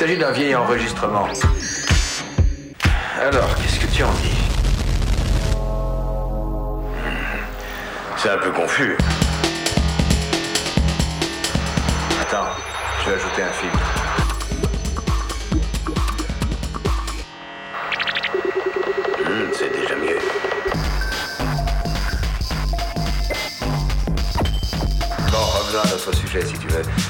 s'agit d'un vieil enregistrement. Alors, qu'est-ce que tu en dis? C'est un peu confus. Attends, je vais ajouter un filtre. Hmm, c'est déjà mieux. Bon, revenons à notre sujet si tu veux.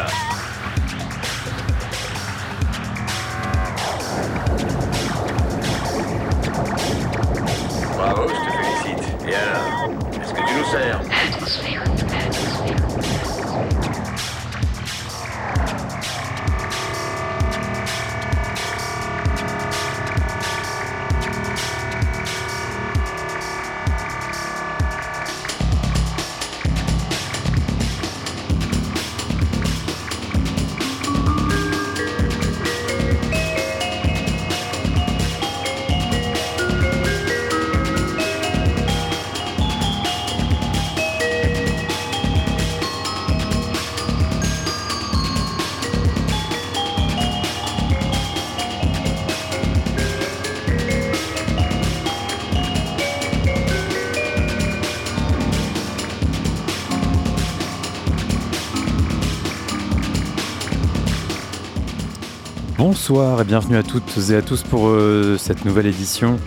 Bonsoir et bienvenue à toutes et à tous pour euh, cette nouvelle édition,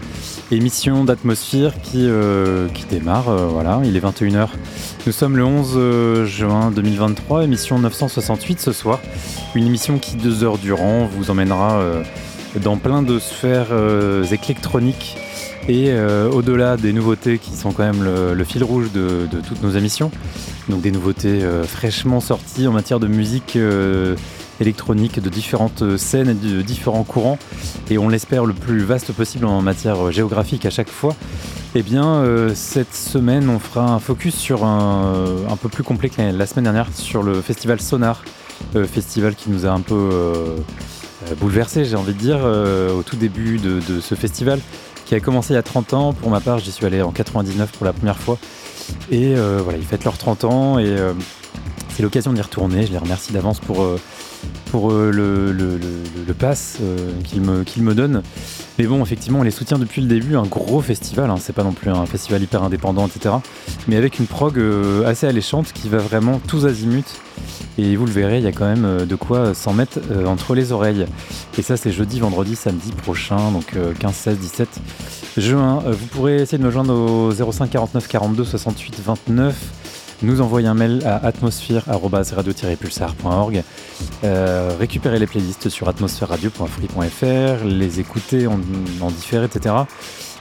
émission d'Atmosphère qui, euh, démarre. euh, voilà, il est 21h. Nous sommes le 11 euh, juin 2023, émission 968 ce soir. Une émission qui, deux heures durant, vous emmènera dans plein de sphères électroniques et au-delà des nouveautés qui sont quand même le, fil rouge de, toutes nos émissions. Donc des nouveautés fraîchement sorties en matière de musique. Électronique de différentes scènes et de différents courants et on l'espère le plus vaste possible en matière géographique à chaque fois. Eh bien, euh, cette semaine, on fera un focus sur un, euh, un peu plus complet que la, semaine dernière sur le festival Sonar, euh, festival qui nous a un peu bouleversé, j'ai envie de dire, au tout début de, ce festival qui a commencé il y a 30 ans. Pour ma part, j'y suis allé en 99 pour la première fois. Et voilà, ils fêtent leurs 30 ans et c'est l'occasion d'y retourner. Je les remercie d'avance pour, pour euh, le, le, pass euh, qu'ils me, donnent. Mais bon, effectivement, on les soutient depuis le début. Un gros festival, hein. c'est pas non plus un festival hyper indépendant, etc. Mais avec une prog euh, assez alléchante qui va vraiment tous azimuts. Et vous le verrez, il y a quand même de quoi s'en mettre entre les oreilles. Et ça, c'est jeudi, vendredi, samedi prochain, donc euh, 15, 16, 17 juin. Vous pourrez essayer de me joindre au 05 49 42 68 29 nous envoyer un mail à atmosphère-radio-pulsar.org, euh, récupérer les playlists sur atmosphèreradio.free.fr, les écouter en, en différé, etc.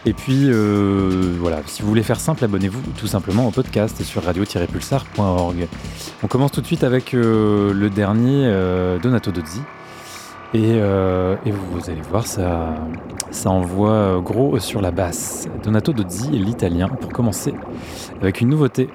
Et puis, euh, voilà, si vous voulez faire simple, abonnez-vous tout simplement au podcast sur radio-pulsar.org. On commence tout de suite avec euh, le dernier, euh, Donato Dozzi. Et, vous, allez voir, ça, ça envoie gros sur la basse. Donato Dozzi, l'italien, pour commencer, avec une nouveauté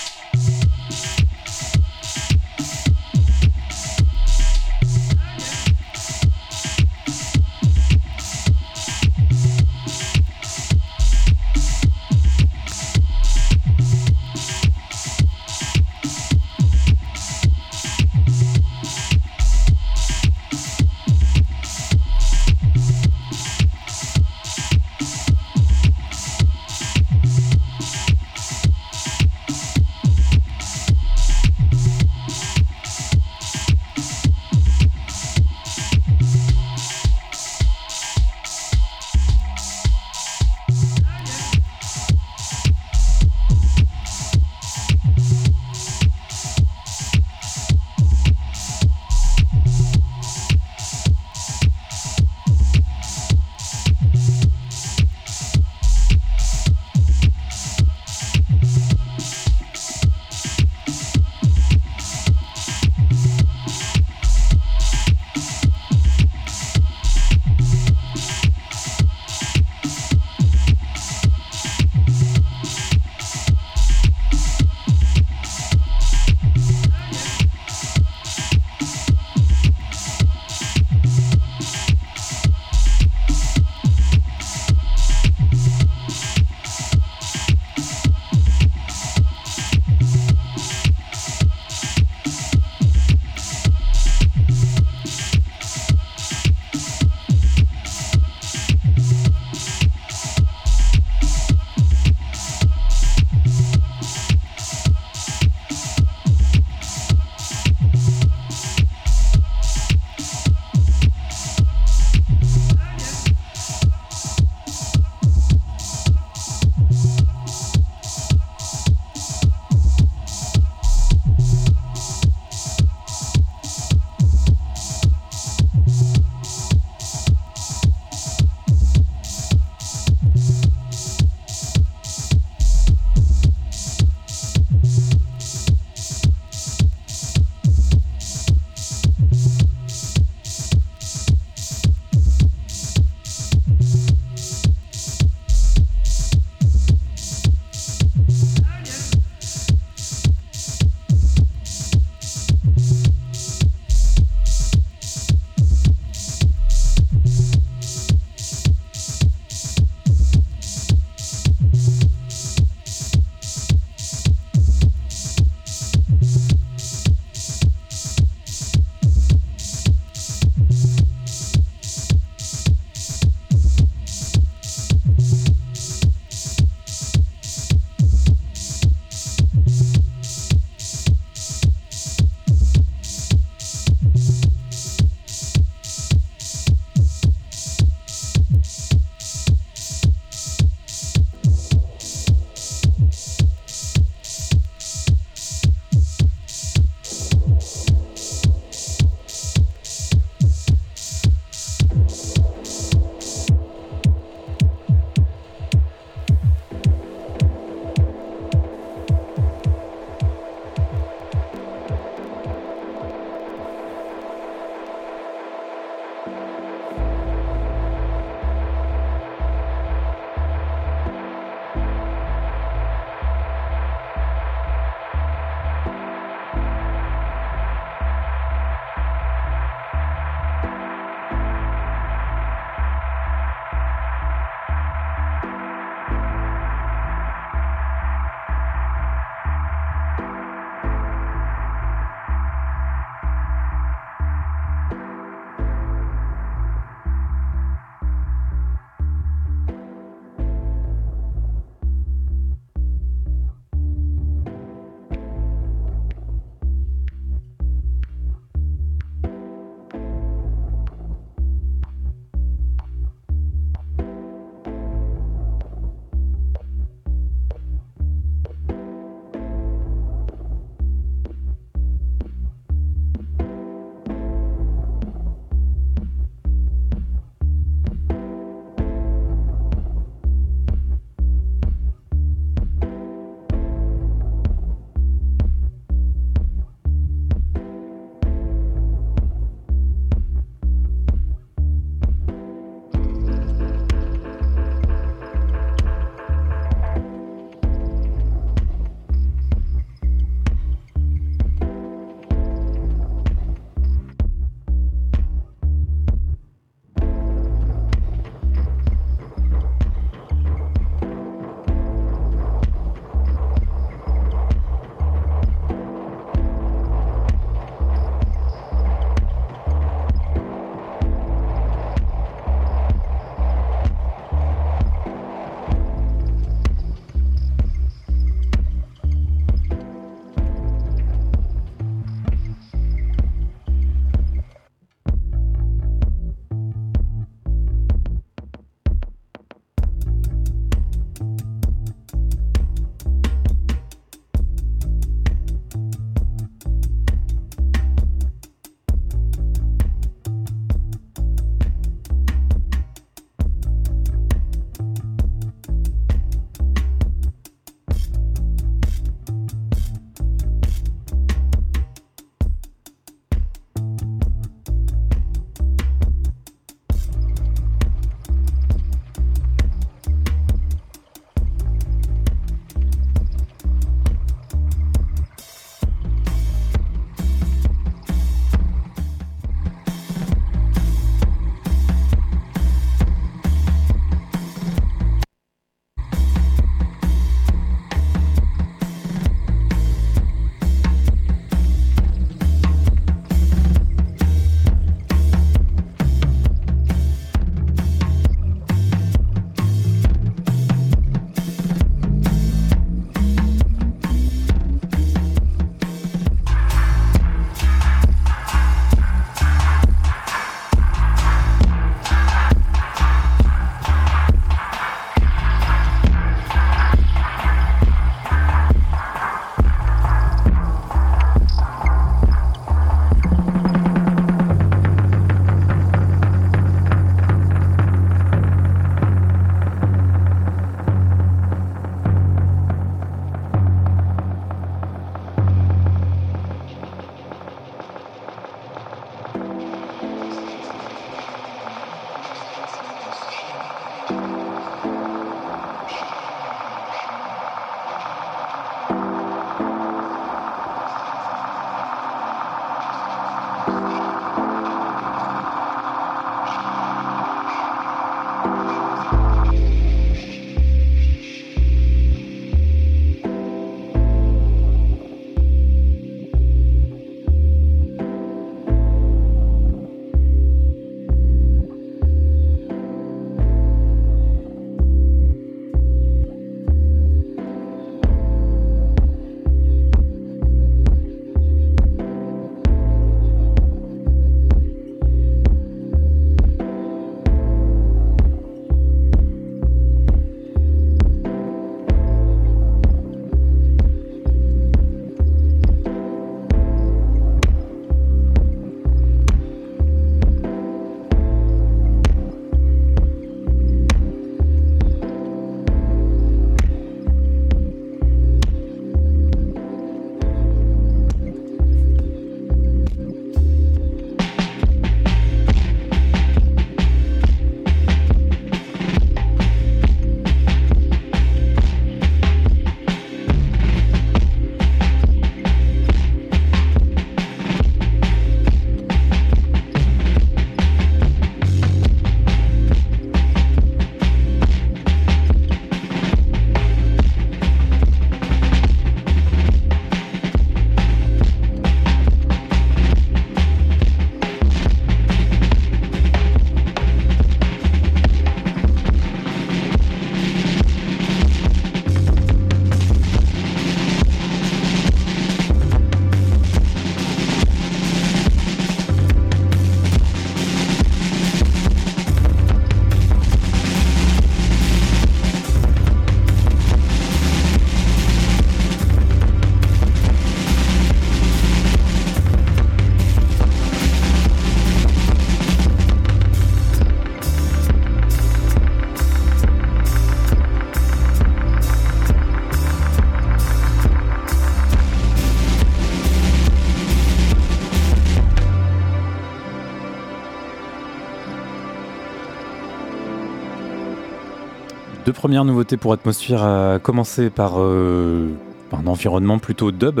Deux premières nouveautés pour Atmosphere, à commencer par euh, un environnement plutôt dub.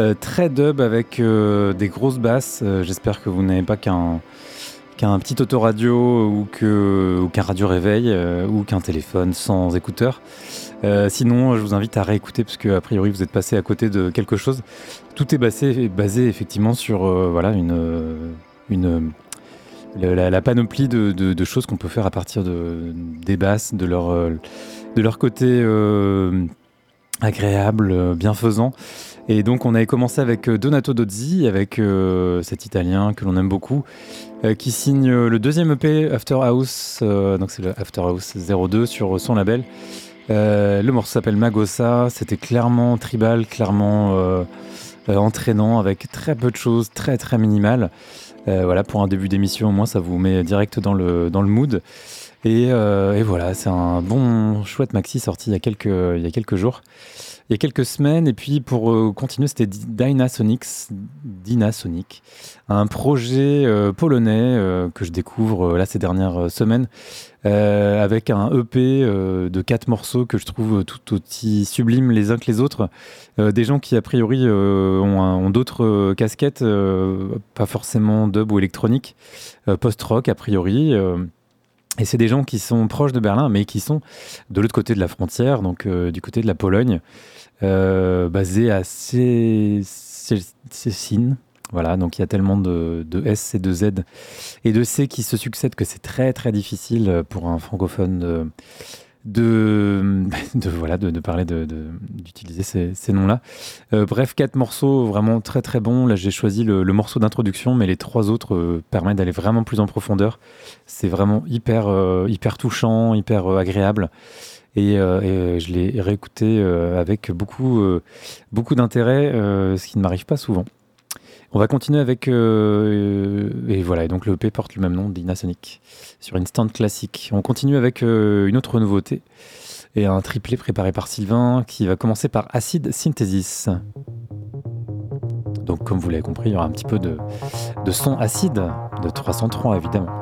Euh, très dub avec euh, des grosses basses. J'espère que vous n'avez pas qu'un qu'un petit autoradio ou qu'un radio réveil ou qu'un téléphone sans écouteur. sinon, je vous invite à réécouter parce que a priori vous êtes passé à côté de quelque chose. Tout est basé, basé effectivement sur voilà une, une la, panoplie de, choses qu'on peut faire à partir de, des basses, de leur, euh, côté euh, agréable, bienfaisant. Et donc on avait commencé avec euh, Donato Dozzi, avec cet Italien que l'on aime beaucoup, qui signe le deuxième EP After House, donc c'est le After House 02 sur son label. le morceau s'appelle Magosa, c'était clairement tribal, clairement entraînant, avec très peu de choses, très très minimal. Euh, voilà, pour un début d'émission, au moins, ça vous met direct dans le, dans le mood. Et, euh, voilà, c'est un bon, chouette maxi sorti il y a quelques, il y a quelques jours il y a quelques semaines. Et puis pour euh, continuer, c'était Dynasonics, Dynasonic, un projet polonais que je découvre là ces dernières semaines, avec un EP de quatre morceaux que je trouve tout aussi sublimes les uns que les autres. Euh, des gens qui a priori euh, ont, d'autres euh, casquettes, pas forcément dub ou électronique, post-rock a priori. et c'est des gens qui sont proches de Berlin, mais qui sont de l'autre côté de la frontière, donc du côté de la Pologne, basés à Cécine. Voilà, donc il y a tellement de, S et de Z et de C qui se succèdent que c'est très très difficile pour un francophone de, de, voilà, de, parler d'utiliser ces, noms-là. Euh, bref, quatre morceaux vraiment très très bons. Là, j'ai choisi le, morceau d'introduction, mais les trois autres euh, permettent d'aller vraiment plus en profondeur. C'est vraiment hyper, euh, touchant, hyper agréable. Et, et je l'ai réécouté avec beaucoup, beaucoup d'intérêt, ce qui ne m'arrive pas souvent. On va continuer avec. Euh, et voilà, donc le EP porte le même nom, Dynasonic, sur Instant Classique. On continue avec euh, une autre nouveauté et un triplé préparé par Sylvain qui va commencer par Acid Synthesis. Donc, comme vous l'avez compris, il y aura un petit peu de, de son acide de 303 évidemment.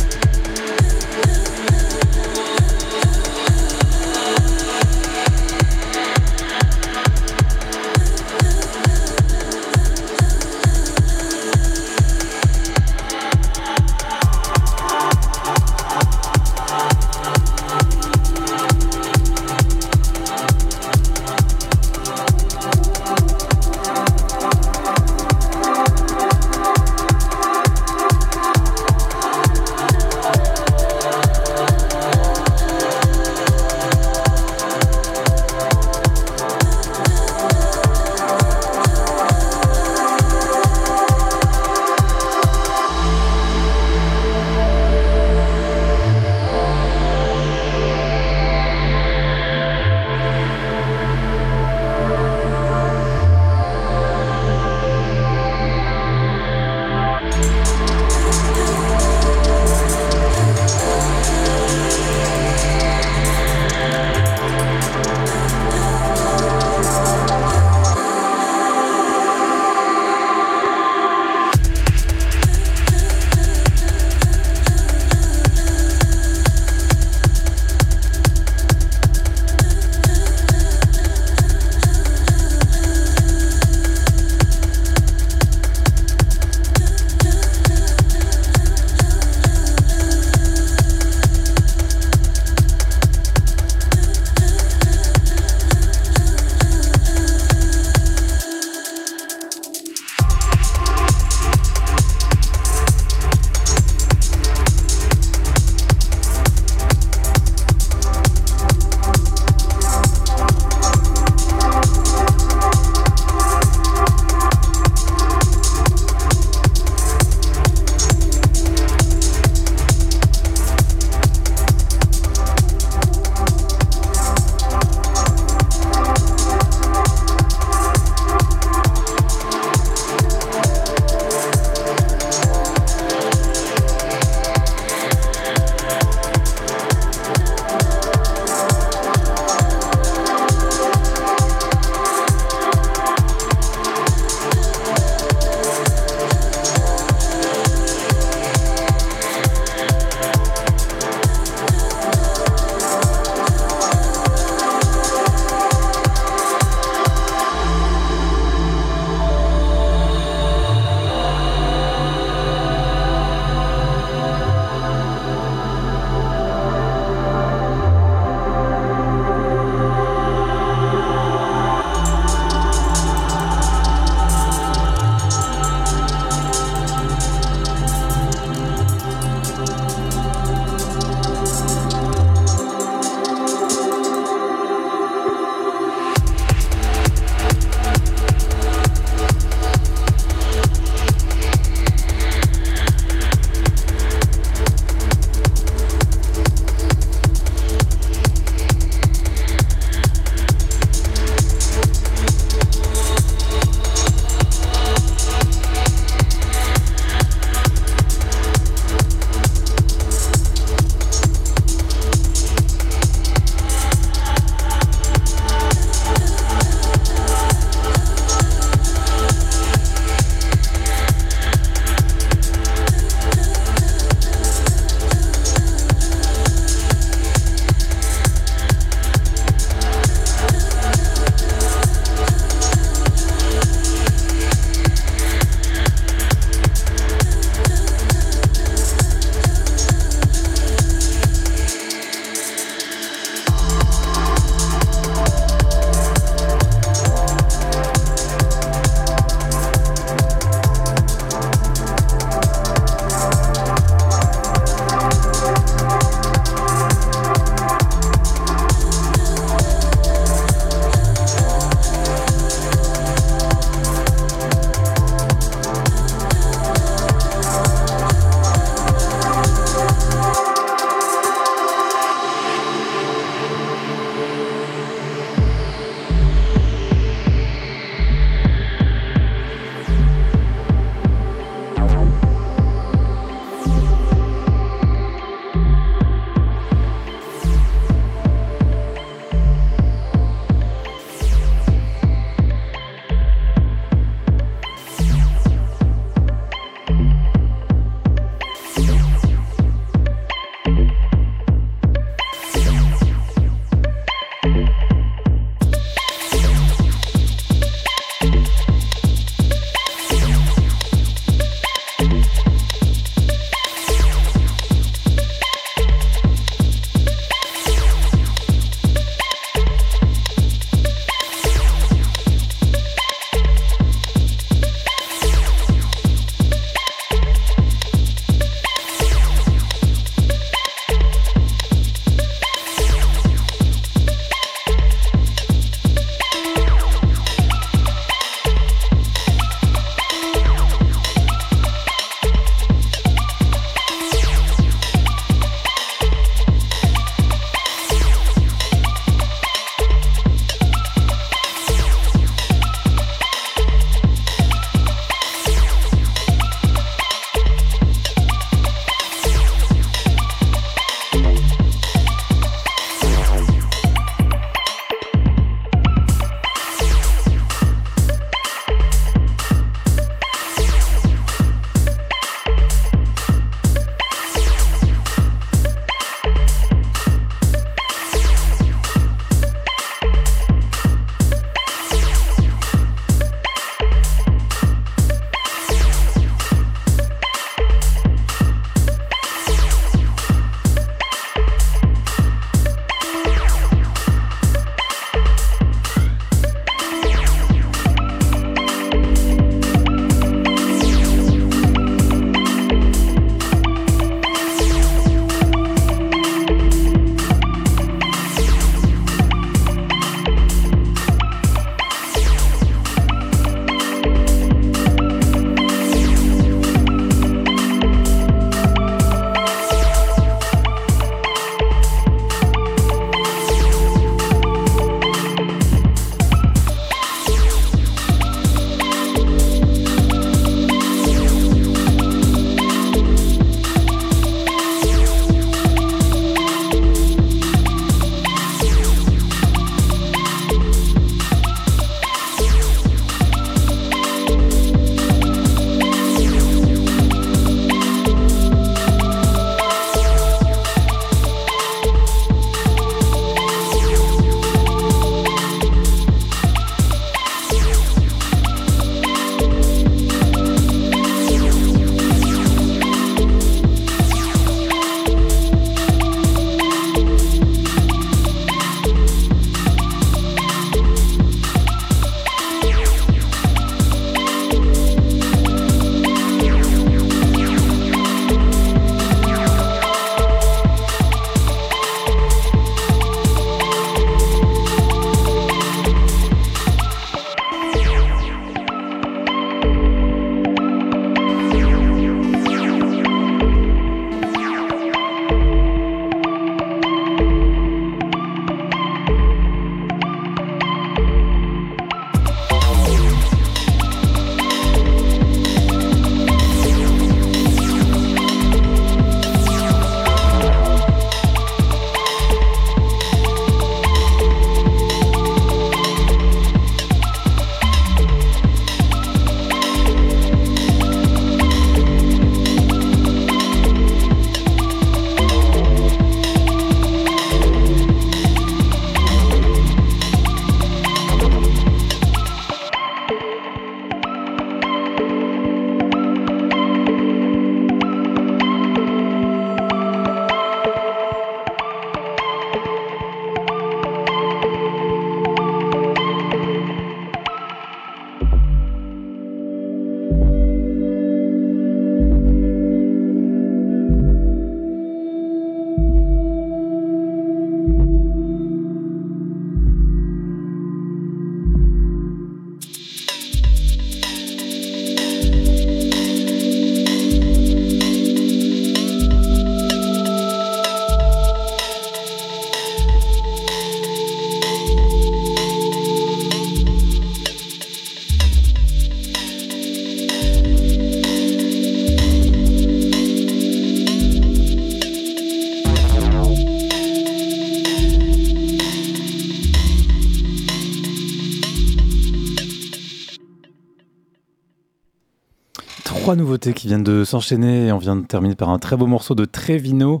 Trois nouveautés qui viennent de s'enchaîner. On vient de terminer par un très beau morceau de Trevino.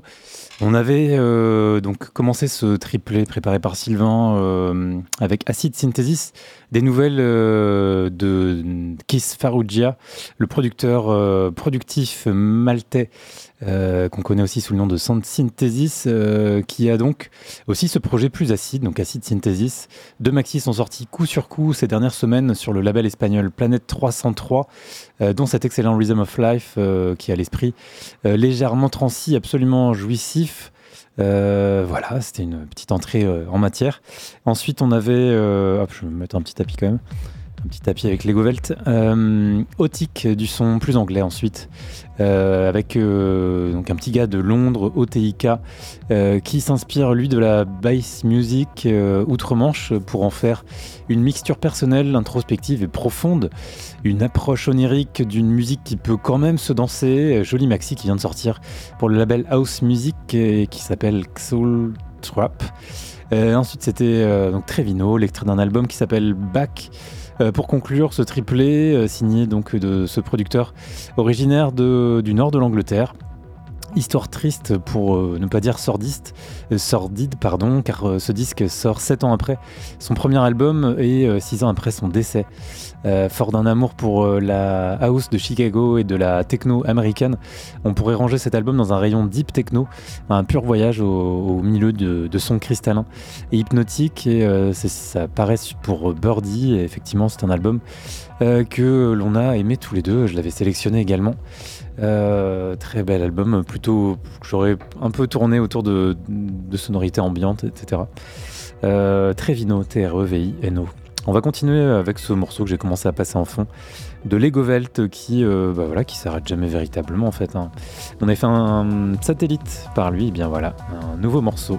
On avait euh, donc commencé ce triplé préparé par Sylvain euh, avec Acid Synthesis, des nouvelles euh, de Kiss Farrugia, le producteur productif maltais qu'on connaît aussi sous le nom de Sound Synthesis, qui a donc aussi ce projet plus acide, donc Acid Synthesis. Deux maxi sont sortis coup sur coup ces dernières semaines sur le label espagnol Planète 303, dont cet excellent Rhythm of Life qui a l'esprit légèrement transi, absolument jouissif euh, voilà, c'était une petite entrée euh, en matière. Ensuite, on avait. Euh, hop, je vais me mettre un petit tapis quand même un petit tapis avec Lego Velt. Euh, du son plus anglais ensuite, euh, avec euh, un petit gars de Londres, OTIK, euh, qui s'inspire lui de la bass music outre-Manche pour en faire une mixture personnelle, introspective et profonde, une approche onirique d'une musique qui peut quand même se danser. Joli maxi qui vient de sortir pour le label House Music et qui s'appelle Soul Trap. ensuite, c'était Trevino, l'extrait d'un album qui s'appelle Back. Euh, pour conclure, ce triplé euh, signé donc de ce producteur originaire du nord de l'Angleterre. Histoire triste pour euh, ne pas dire sordiste, sordide pardon, car ce disque sort 7 ans après son premier album et 6 ans après son décès. Euh, fort d'un amour pour euh, la house de Chicago et de la techno américaine, on pourrait ranger cet album dans un rayon deep techno, un pur voyage au, milieu de, sons cristallins et hypnotiques. Euh, ça paraît pour Birdie, et effectivement, c'est un album que l'on a aimé tous les deux. Je l'avais sélectionné également. Très bel album, plutôt j'aurais un peu tourné autour de, sonorités ambiantes, etc. très vino, T-R-E-V-I-N-O. On va continuer avec ce morceau que j'ai commencé à passer en fond de Lego Velt qui, euh, bah voilà, qui s'arrête jamais véritablement en fait. Hein. On a fait un satellite par lui, et bien voilà, un nouveau morceau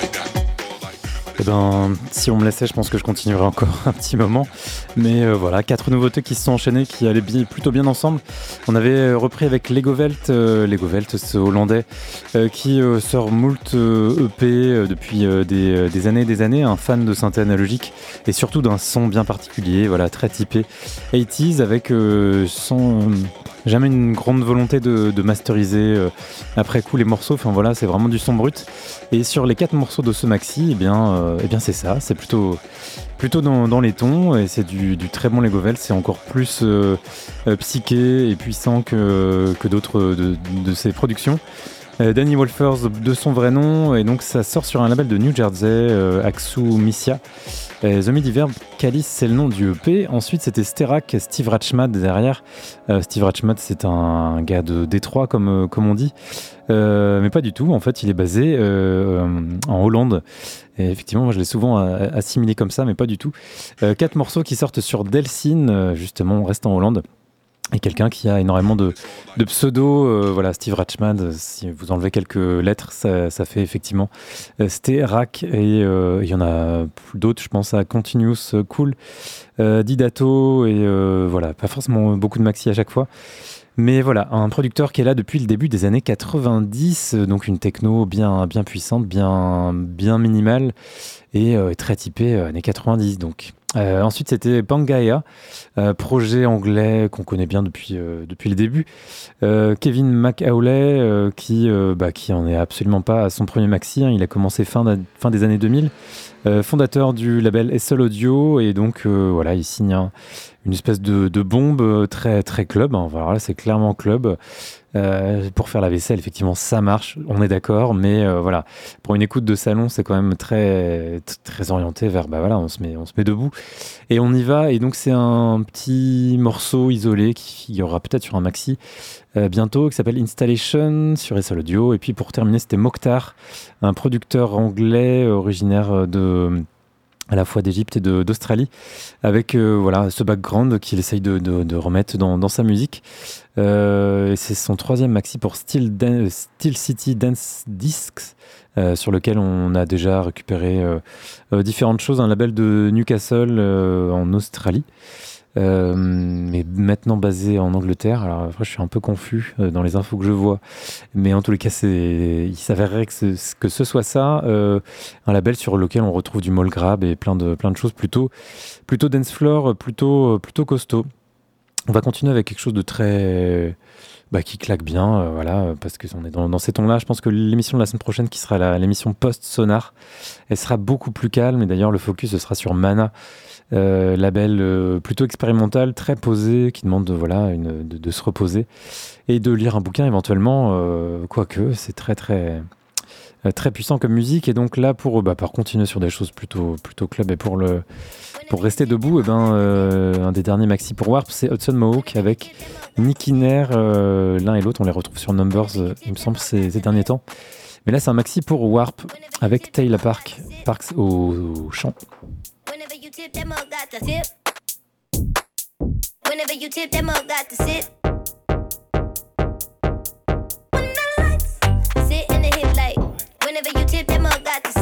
like that. Si on me laissait, je pense que je continuerai encore un petit moment. Mais euh, voilà, quatre nouveautés qui se sont enchaînées, qui allaient plutôt bien ensemble. On avait euh, repris avec Lego Welt, euh, Lego Welt, ce hollandais, qui sort moult EP e depuis des, années et des années, un fan de synthé analogique et surtout d'un son bien particulier, voilà, très typé 80s avec son jamais une grande volonté de, masteriser euh, après coup les morceaux. Enfin voilà, c'est vraiment du son brut. Et sur les quatre morceaux de ce maxi, eh bien, euh, eh bien c'est ça. C'est plutôt, plutôt dans, les tons et c'est du, très bon Legovel. C'est encore plus euh, psyché et puissant que, d'autres de, ses productions. Danny Wolfers de son vrai nom et donc ça sort sur un label de New Jersey, Axu Missia. The Midiverb, Calice, c'est le nom du EP. Ensuite, c'était Sterak, Steve Ratchmad derrière. Euh, Steve Ratchmad, c'est un gars de Détroit, comme, euh, on dit. Euh, mais pas du tout. En fait, il est basé en Hollande. Effectivement, moi, je l'ai souvent assimilé comme ça, mais pas du tout. quatre morceaux qui sortent sur Delsin, justement, on en Hollande et quelqu'un qui a énormément de, de pseudo. Euh, voilà, Steve Ratchman, si vous enlevez quelques lettres, ça, fait effectivement euh, Sterak. Et euh, il y en a d'autres, je pense à Continuous Cool, Didato, et voilà, pas forcément beaucoup de maxi à chaque fois. Mais voilà, un producteur qui est là depuis le début des années 90, donc une techno bien, bien puissante, bien, bien minimale et très typée années 90. Donc euh, ensuite, c'était Pangaea, euh, projet anglais qu'on connaît bien depuis, euh, depuis le début. Kevin McAuley, qui, bah, qui en est absolument pas à son premier maxi. Hein. il a commencé fin, fin des années 2000. fondateur du label SL Audio, et donc voilà, il signe une espèce de, de, bombe très, très club. Hein. Voilà, c'est clairement club. Euh, pour faire la vaisselle, effectivement, ça marche, on est d'accord, mais euh, voilà, pour une écoute de salon, c'est quand même très, très orienté vers, bah voilà, on se met, on se met debout et on y va. Et donc, c'est un petit morceau isolé qui figurera peut-être sur un maxi euh, bientôt, qui s'appelle Installation sur SL Audio. Et puis, pour terminer, c'était Mokhtar, un producteur anglais originaire de à la fois d'Égypte et d'Australie, avec euh, voilà ce background qu'il essaye de, remettre dans, sa musique. Euh, c'est son troisième maxi pour Steel, Steel City Dance Discs, euh, sur lequel on a déjà récupéré différentes choses, un label de Newcastle en Australie. Euh, mais maintenant basé en Angleterre. Alors après, je suis un peu confus euh, dans les infos que je vois, mais en tous les cas, il s'avérerait que, ce, que ce soit ça, euh, un label sur lequel on retrouve du mall grab et plein de plein de choses plutôt plutôt dance floor, plutôt plutôt costaud. On va continuer avec quelque chose de très bah, qui claque bien, voilà, parce que on est dans, ces tons-là. Je pense que l'émission de la semaine prochaine, qui sera l'émission post-sonar, elle sera beaucoup plus calme. Et d'ailleurs, le focus sera sur Mana, euh, label euh, plutôt expérimental, très posé, qui demande voilà, une, de, se reposer et de lire un bouquin éventuellement, euh, quoique c'est très très très puissant comme musique. Et donc là, pour, bah, pour continuer sur des choses plutôt, plutôt club et pour, le, pour rester debout, eh ben, un des derniers maxi pour Warp, c'est Hudson Mohawk avec Nicky Nair. L'un et l'autre, on les retrouve sur Numbers, il me semble, ces, derniers temps. Mais là, c'est un maxi pour Warp avec Taylor Park, Parks au chant. You tip, that mug got the tip. Whenever you tip, that mug got the sit. When the lights sit in the hip light. Whenever you tip, that mug got the sit.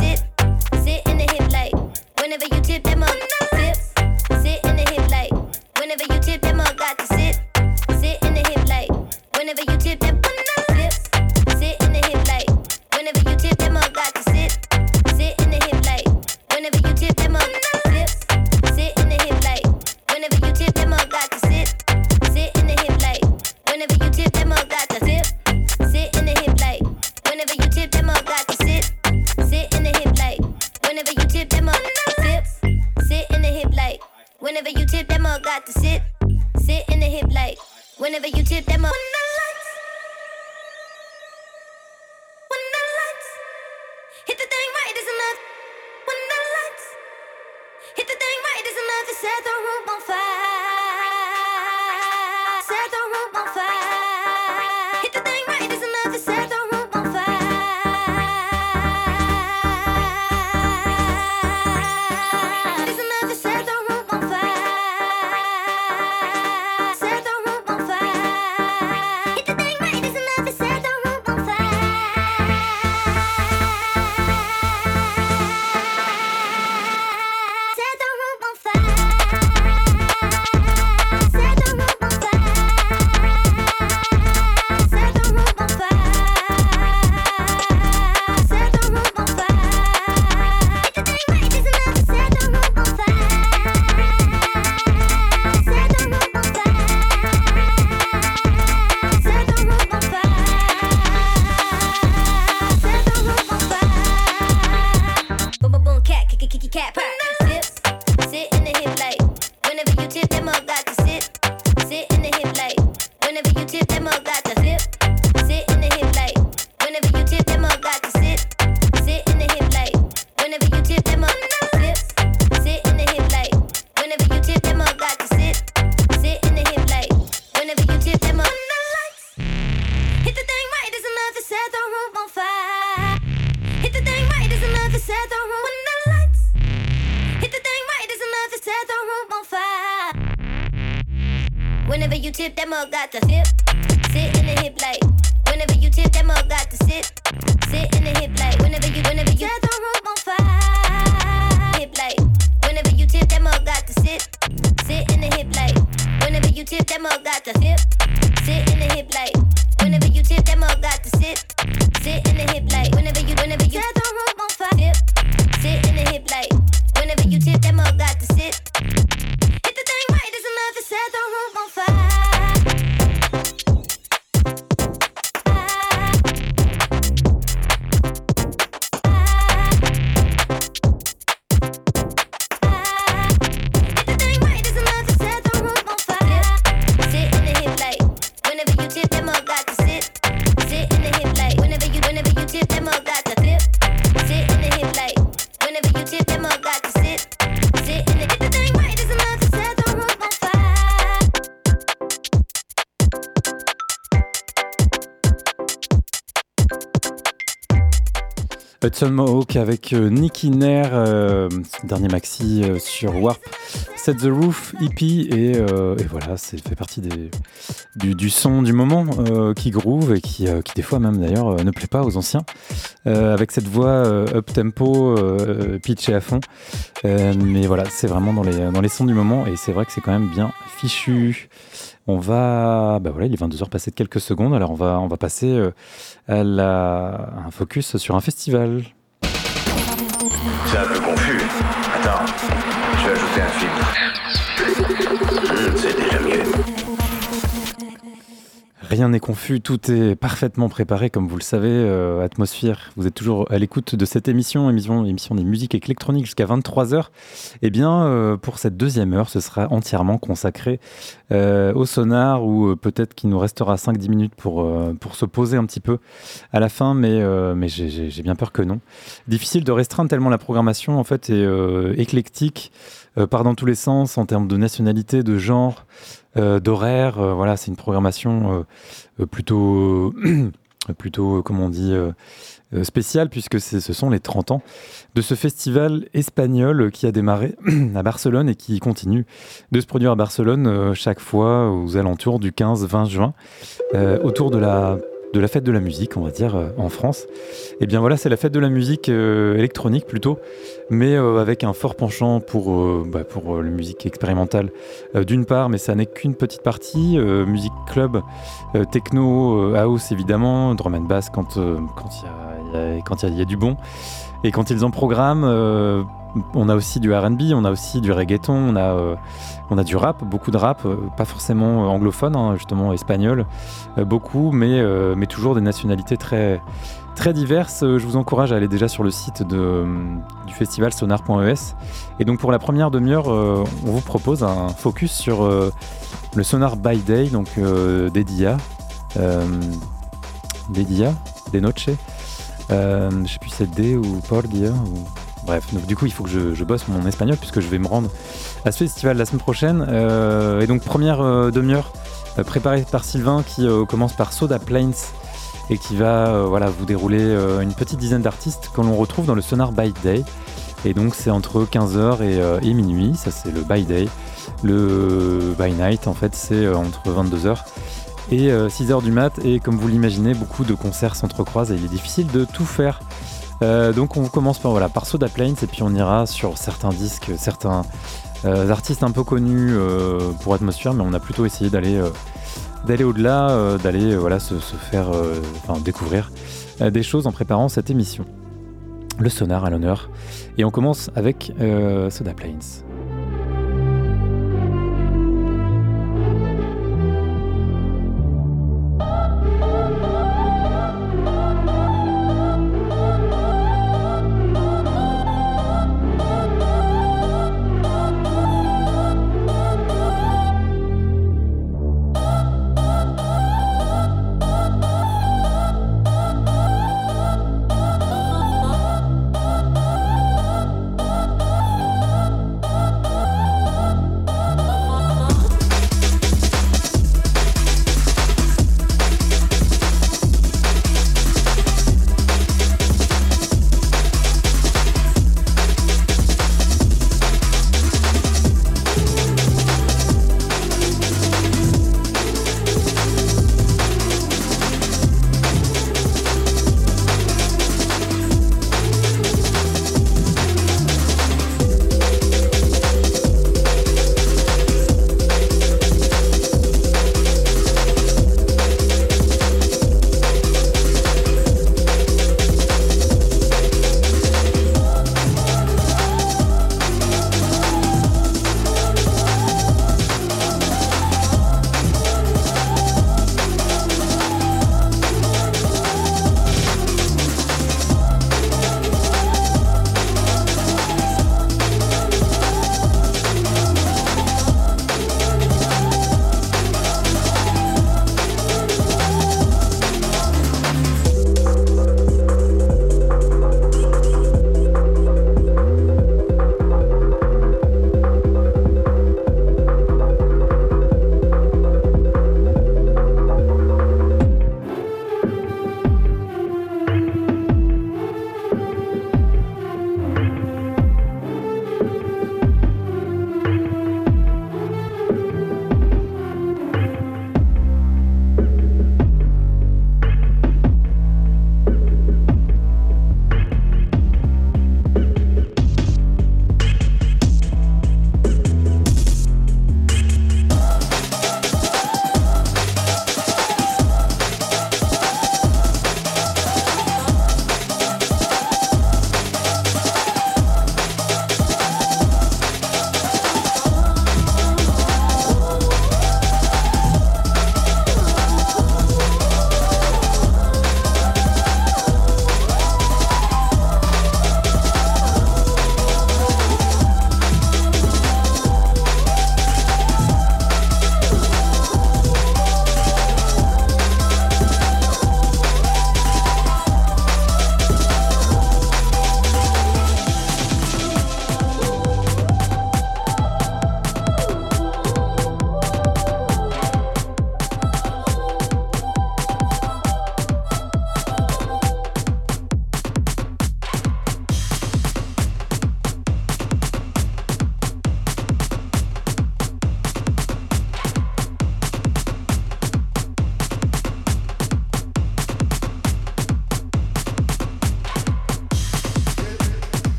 Hudson Mohawk avec euh, Nicky Nair, euh, dernier maxi euh, sur Warp, Set the Roof, EP, et, voilà, c'est fait partie du, son du moment qui groove et qui, des fois même d'ailleurs ne plaît pas aux anciens, euh, avec cette voix euh, up tempo, euh, pitchée à fond. Mais voilà, c'est vraiment dans les, dans les sons du moment et c'est vrai que c'est quand même bien fichu. On va, bah voilà, il est 22h passé de quelques secondes, alors on va, on va passer à, la, à un focus sur un festival. C'est un peu confus. Attends, je vais ajouter un filtre. Rien n'est confus, tout est parfaitement préparé, comme vous le savez. euh, Atmosphère, vous êtes toujours à l'écoute de cette émission, émission, émission des musiques électroniques jusqu'à 23h. Eh bien, euh, pour cette deuxième heure, ce sera entièrement consacré euh, au sonar, ou peut-être qu'il nous restera 5-10 minutes pour, pour se poser un petit peu à la fin, mais, mais j'ai- bien peur que non. Difficile de restreindre tellement la programmation, en fait, est éclectique, part dans tous les sens en termes de nationalité, de genre, euh, d'horaire. euh, voilà, c'est une programmation euh, euh, plutôt, plutôt, euh, comment on dit, euh, euh, spéciale, puisque ce sont les 30 ans de ce festival espagnol qui a démarré à Barcelone et qui continue de se produire à Barcelone euh, chaque fois aux alentours du 15-20 juin, euh, autour de la, de la fête de la musique, on va dire, euh, en France. Et bien voilà, c'est la fête de la musique euh, électronique plutôt, mais euh, avec un fort penchant pour, bah, pour la musique expérimentale d'une part, mais ça n'est qu'une petite partie. musique club, techno, house évidemment, drum and bass quand euh, quand il y a- il y, il y a- il du bon. Et quand ils en programment, on a aussi du R&B, on a aussi du reggaeton, on a, euh, du rap, beaucoup de rap, euh, pas forcément euh, anglophone, hein, justement espagnol, beaucoup, mais, toujours des nationalités très, diverses. Je vous encourage à aller déjà sur le site du festival sonar.es. Et donc pour la première demi-heure, on vous propose un focus sur le Sonar by Day, donc euh, d'Edia. Euh, d'Edia, de Noche. Je sais plus si c'est D ou por dia. Bref, donc du coup il faut que je, bosse mon espagnol puisque je vais me rendre à ce festival la semaine prochaine. Euh, et donc première euh, demi-heure euh, préparée par Sylvain qui commence par Soda Plains et qui va voilà, vous dérouler une petite dizaine d'artistes que l'on retrouve dans le Sonar by Day. Et donc c'est entre 15h et, et minuit, ça c'est le by day. Le by night en fait c'est entre 22h et 6h du mat. Et comme vous l'imaginez, beaucoup de concerts s'entrecroisent et il est difficile de tout faire. Euh, donc on commence par, voilà, par Soda Plains et puis on ira sur certains disques, certains euh, artistes un peu connus euh, pour Atmosphère, mais on a plutôt essayé d'aller d'aller au-delà, d'aller voilà, se, se faire découvrir des choses en préparant cette émission. Le sonar à l'honneur. Et on commence avec Soda Plains.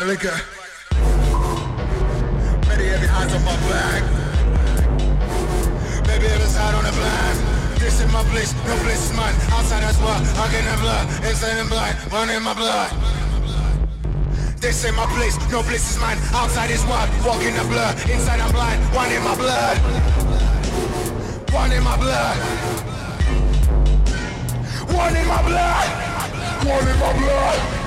In the liquor. Maybe every hands on my back. Maybe every side on the blind. This is my place, no place is mine. Outside as well, I can have blood. Inside and blind, one in my blood. This ain't my place, no place is mine. Outside is wild, walk in the blood. Inside I'm blind, one in my blood. One in my blood. One in my blood. One in my blood.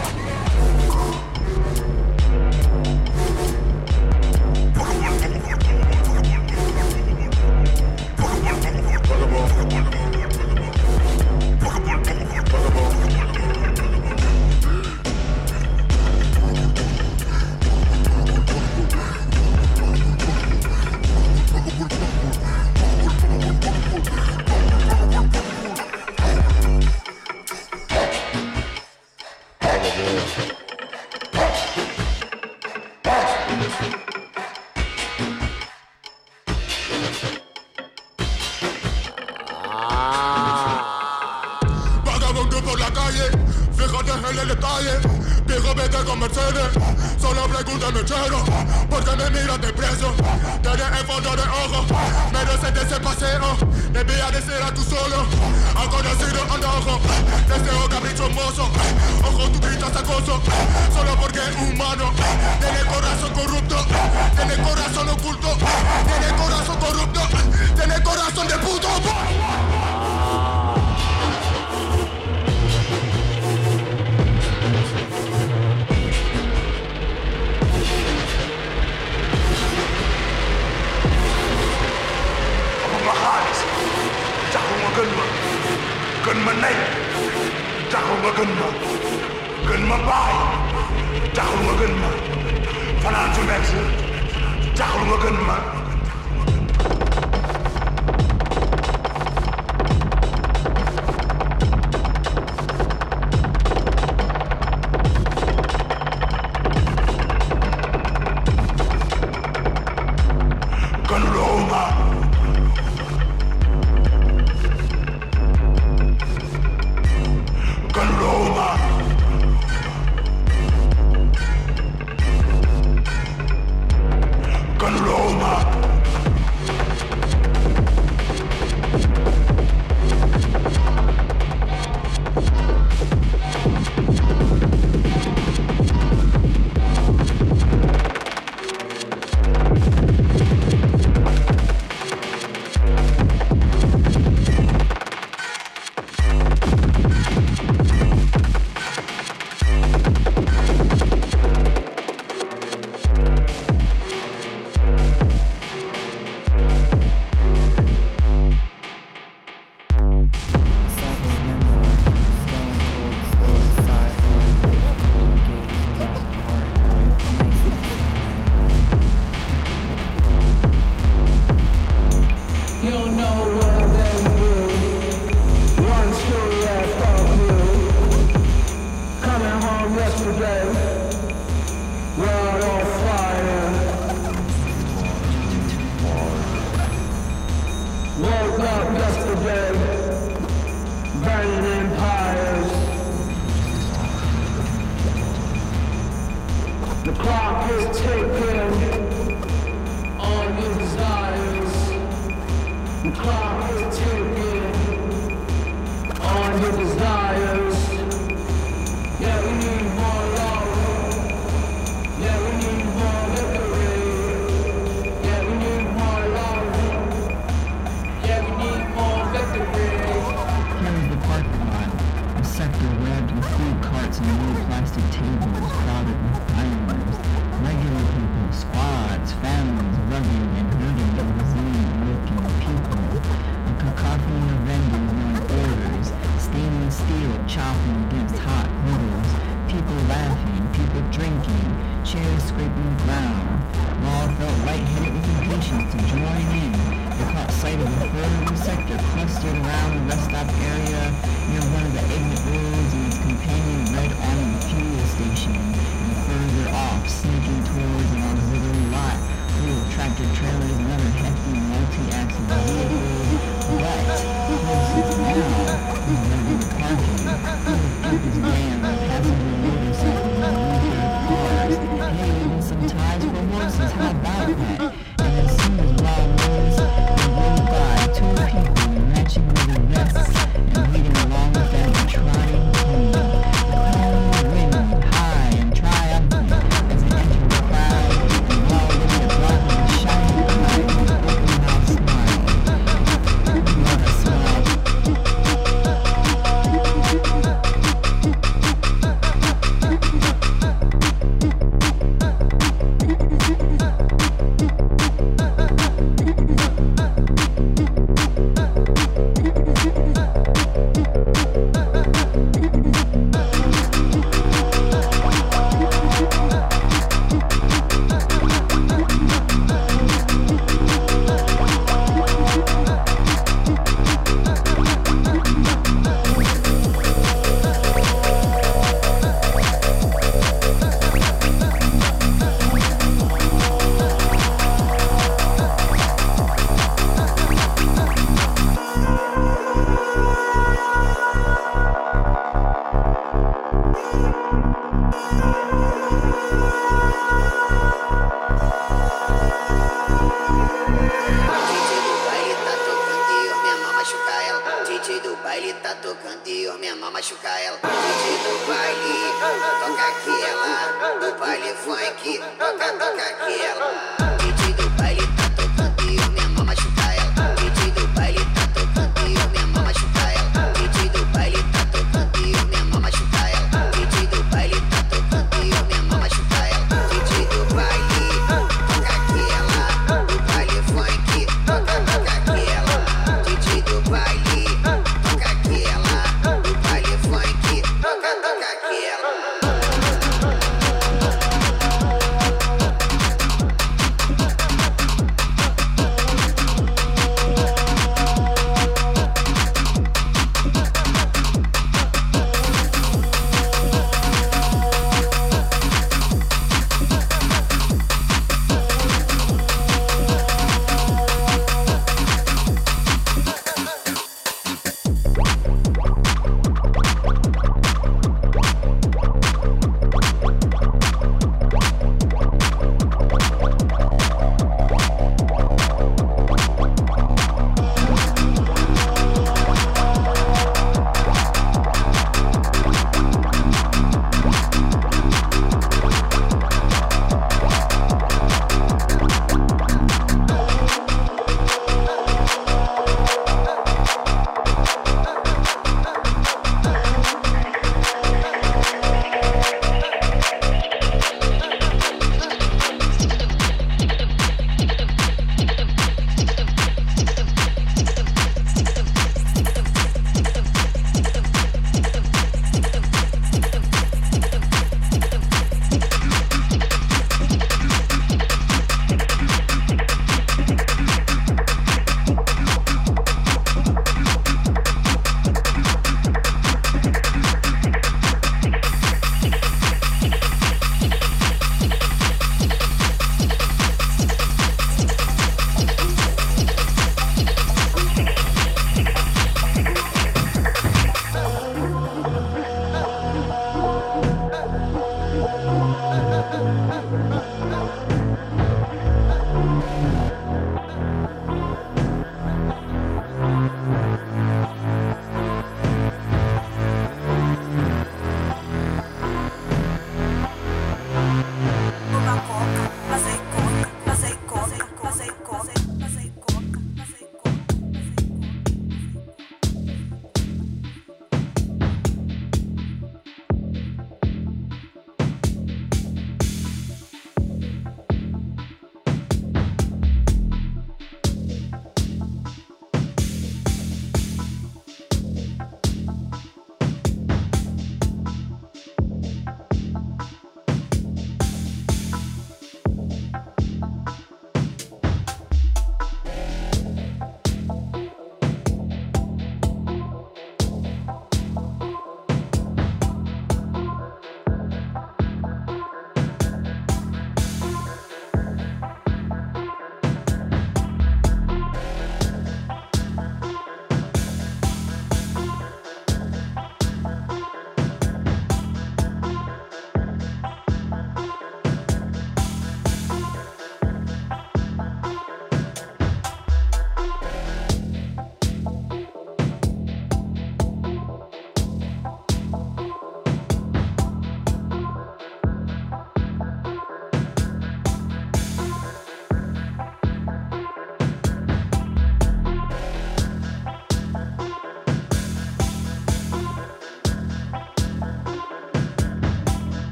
Aquela. Do baile funk, toca, toca aquela.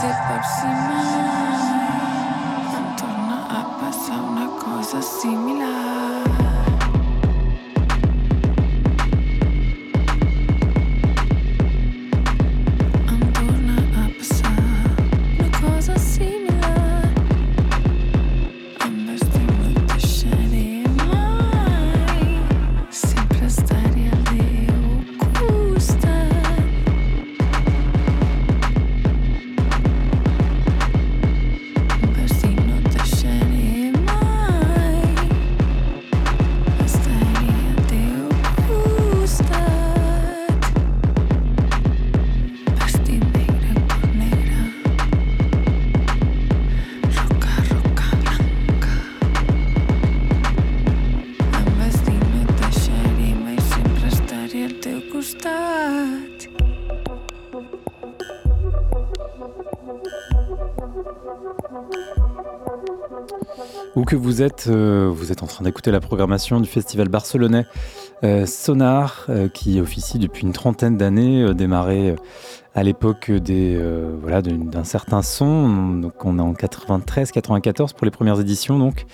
Te persimas. Vous êtes, euh, vous êtes en train d'écouter la programmation du festival barcelonais euh, Sonar, euh, qui officie depuis une trentaine d'années, démarré à l'époque euh, d'un certain son. Donc on est en 93-94 pour les premières éditions, donc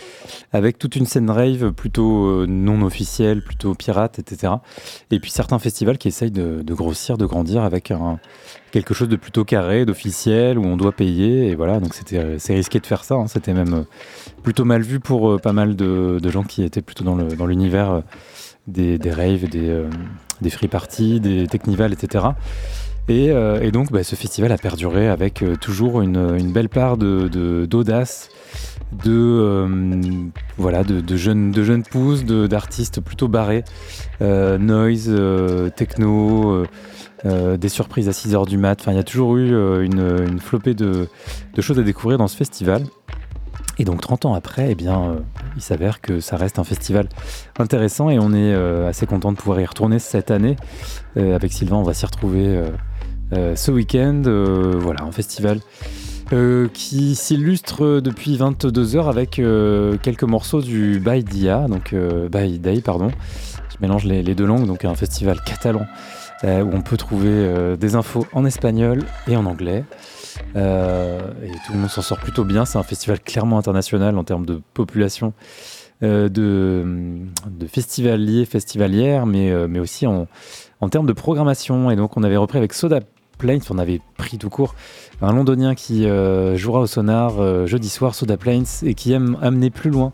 avec toute une scène rave plutôt euh, non officielle, plutôt pirate, etc. Et puis certains festivals qui essayent de, grossir, de grandir avec quelque chose de plutôt carré, d'officiel, où on doit payer. Et voilà, donc c'était euh, c'est risqué de faire ça. hein. C'était même plutôt mal vu pour pas mal de, gens qui étaient plutôt dans l'univers des, raves, des, des free parties, des technivals, etc. Et, euh, et donc, bah, ce festival a perduré avec euh, toujours une, belle part d'audace, de, euh, voilà, de, jeunes, pousses, d'artistes plutôt barrés, noise, techno, des surprises à 6h du mat. Enfin, il y a toujours eu une, flopée de, choses à découvrir dans ce festival. Et donc 30 ans après, eh bien, il s'avère que ça reste un festival intéressant et on est assez content de pouvoir y retourner cette année. Avec Sylvain, on va s'y retrouver ce week-end. Euh, voilà, un festival euh, qui s'illustre depuis 22 heures avec euh, quelques morceaux du By Dia, donc euh, Day, pardon. Je mélange les, deux langues, donc un festival catalan euh, où on peut trouver euh, des infos en espagnol et en anglais. Euh, et tout le monde s'en sort plutôt bien. C'est un festival clairement international en termes de population, euh, de, de festivaliers, festivalières, mais, euh, mais aussi en, en termes de programmation. Et donc, on avait repris avec Soda Plains, on avait pris tout court un londonien qui euh, jouera au sonar euh, jeudi soir, Soda Plains, et qui aime amener plus loin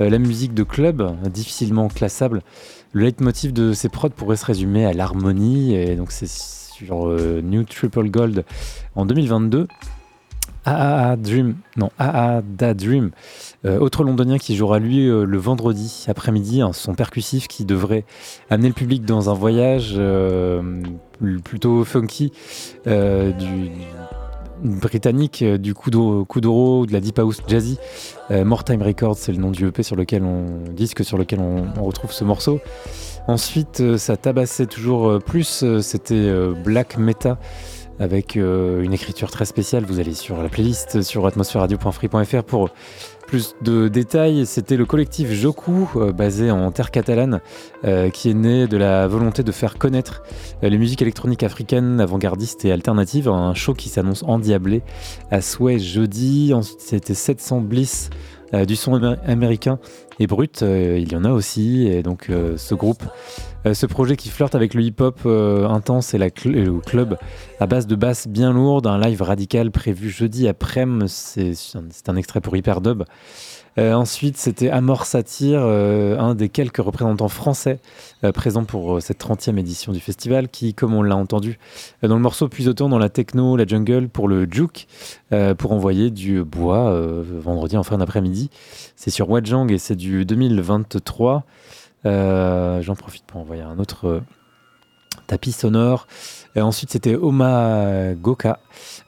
euh, la musique de club, difficilement classable. Le leitmotiv de ces prods pourrait se résumer à l'harmonie, et donc c'est sur New Triple Gold en 2022. AAA Dream, non, AAA Da Dream, euh, autre londonien qui jouera lui euh, le vendredi après-midi, un son percussif qui devrait amener le public dans un voyage euh, plutôt funky du, britannique, du Kuduro, de la Deep House Jazzy. More Time Records, c'est le nom du EP sur lequel on, disque sur lequel on, retrouve ce morceau. Ensuite, ça tabassait toujours plus, c'était Black Meta avec euh, une écriture très spéciale. Vous allez sur la playlist sur atmosphéreradio.free.fr pour plus de détails. C'était le collectif Joku, euh, basé en terre catalane, euh, qui est né de la volonté de faire connaître les musiques électroniques africaines, avant-gardistes et alternatives. Un show qui s'annonce endiablé à souhait jeudi. Ensuite, c'était 700 Bliss. du son amé- américain et brut, il y en a aussi, et donc ce groupe, euh, ce projet qui flirte avec le hip-hop euh, intense et, le club à base de basses bien lourdes, un live radical prévu jeudi après-midi, c'est un extrait pour Hyperdub. Euh, ensuite, c'était Amor Satire, un des quelques représentants français présents pour cette 30e édition du festival, qui, comme on l'a entendu dans le morceau, puise autant dans la techno, la jungle pour le juke, pour envoyer du bois vendredi en fin d'après-midi. C'est sur Wajang et c'est du 2023. Euh, J'en profite pour envoyer un autre, euh, tapis sonore. Et ensuite, c'était Oma Goka,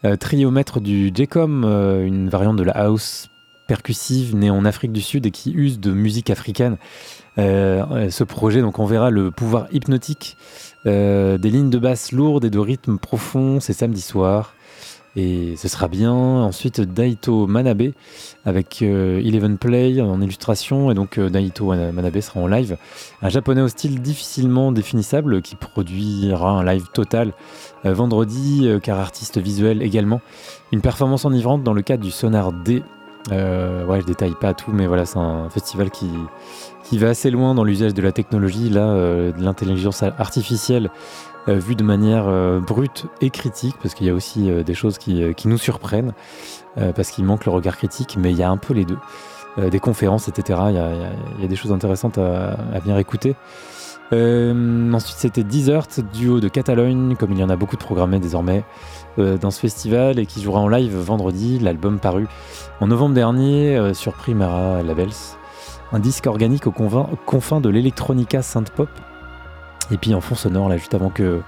euh, trio maître du Jcom, euh, une variante de la house percussive née en Afrique du Sud et qui use de musique africaine. Euh, ce projet, donc, on verra le pouvoir hypnotique euh, des lignes de basse lourdes et de rythmes profonds. C'est samedi soir. Et ce sera bien. Ensuite, Daito Manabe avec euh, Eleven Play en illustration. Et donc, euh, Daito Manabe sera en live. Un japonais au style difficilement définissable qui produira un live total euh, vendredi, euh, car artiste visuel également. Une performance enivrante dans le cadre du Sonar D. Ouais, je détaille pas tout, mais voilà, c'est un festival qui, qui va assez loin dans l'usage de la technologie, là, de l'intelligence artificielle euh, vue de manière euh, brute et critique, parce qu'il y a aussi euh, des choses qui, qui nous surprennent, parce qu'il manque le regard critique, mais il y a un peu les deux. Des conférences, etc. Il y a, il y a- des choses intéressantes à, à venir écouter. Ensuite, c'était Desert, duo de Catalogne, comme il y en a beaucoup de programmés désormais dans ce festival, et qui jouera en live vendredi, l'album paru en novembre dernier sur Primera Labels. Un disque organique aux confins de l'électronica synth-pop. Et puis en fond sonore, là, juste avant que.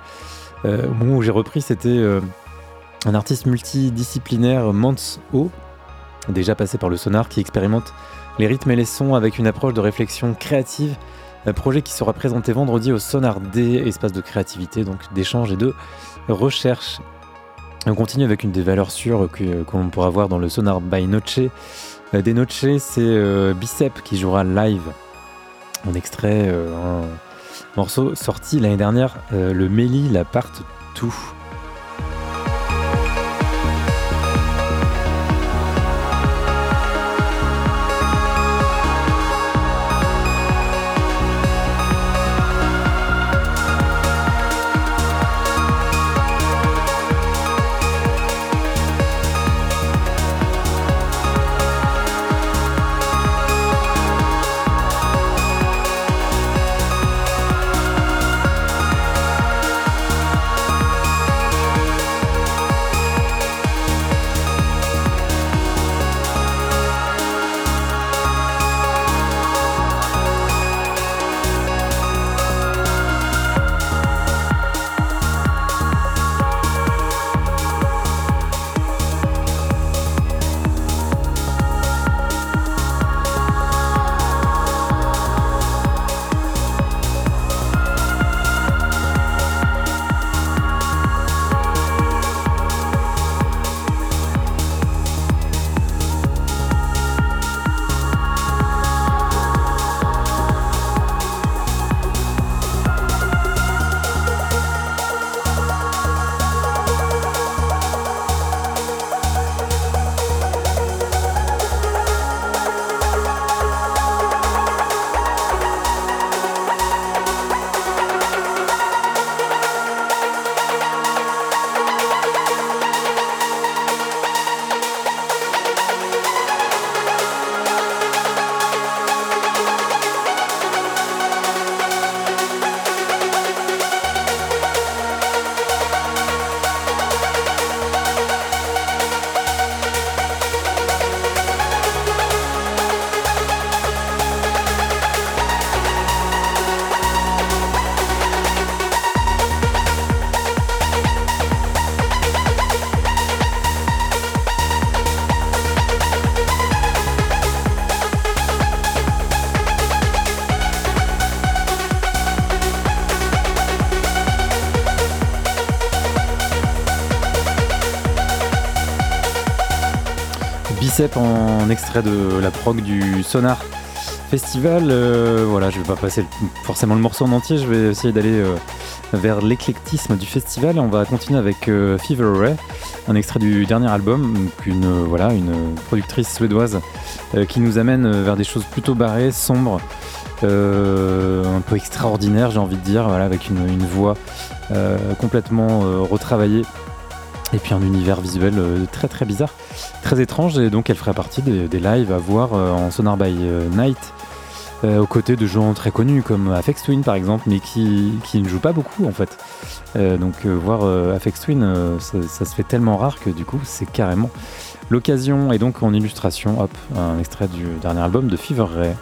euh, au moment où j'ai repris, c'était euh, un artiste multidisciplinaire, Mance O, déjà passé par le sonar, qui expérimente les rythmes et les sons avec une approche de réflexion créative. Un projet qui sera présenté vendredi au Sonar D, espace de créativité, donc d'échange et de recherche. On continue avec une des valeurs sûres que- qu'on pourra voir dans le Sonar by Noche. Euh, Des Noche, c'est euh, Bicep qui jouera live en extrait, un morceau sorti l'année dernière, euh, le Méli, la part tout. En extrait de la prog du Sonar Festival. Euh, voilà, je vais pas passer forcément le morceau en entier, je vais essayer d'aller euh, vers l'éclectisme du festival. On va continuer avec euh, Fever Ray, un extrait du dernier album, une, voilà, une productrice suédoise qui nous amène vers des choses plutôt barrées, sombres, un peu extraordinaires, j'ai envie de dire, avec une, voix complètement retravaillée. Et puis un univers visuel euh, très très bizarre, très étrange, et donc elle ferait partie des, des lives à voir euh, en Sonar by euh, Night, aux côtés de gens très connus comme Afex Twin par exemple, mais qui, ne jouent pas beaucoup en fait. Donc voir Afex Twin, ça, ça se fait tellement rare que du coup c'est carrément l'occasion. Et donc en illustration, hop, un extrait du dernier album de Fever Ray.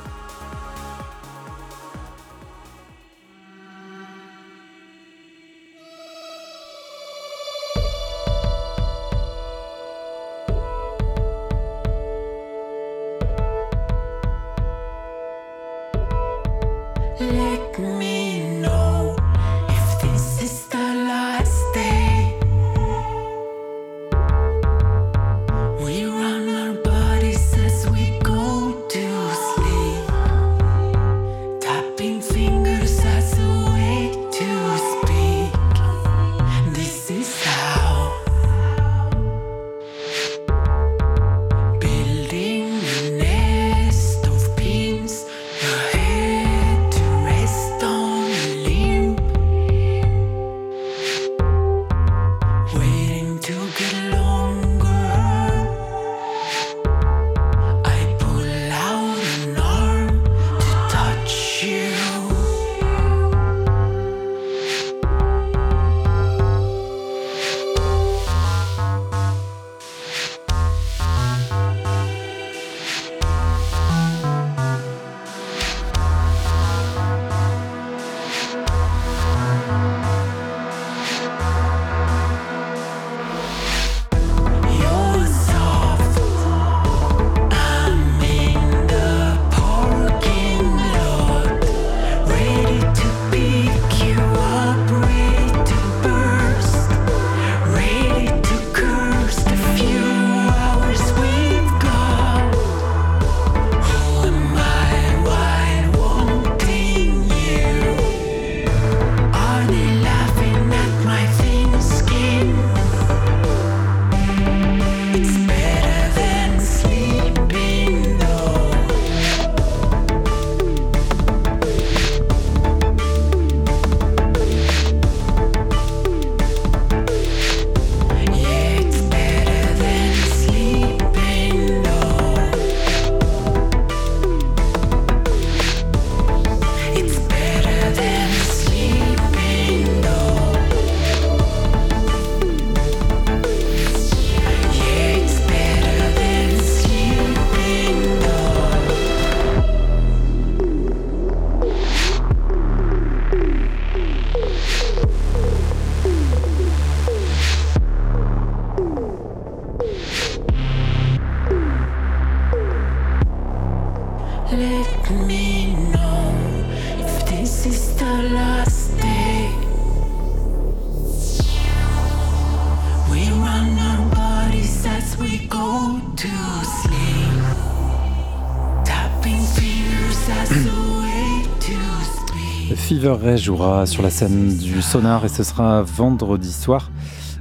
Jouera sur la scène du Sonar et ce sera vendredi soir,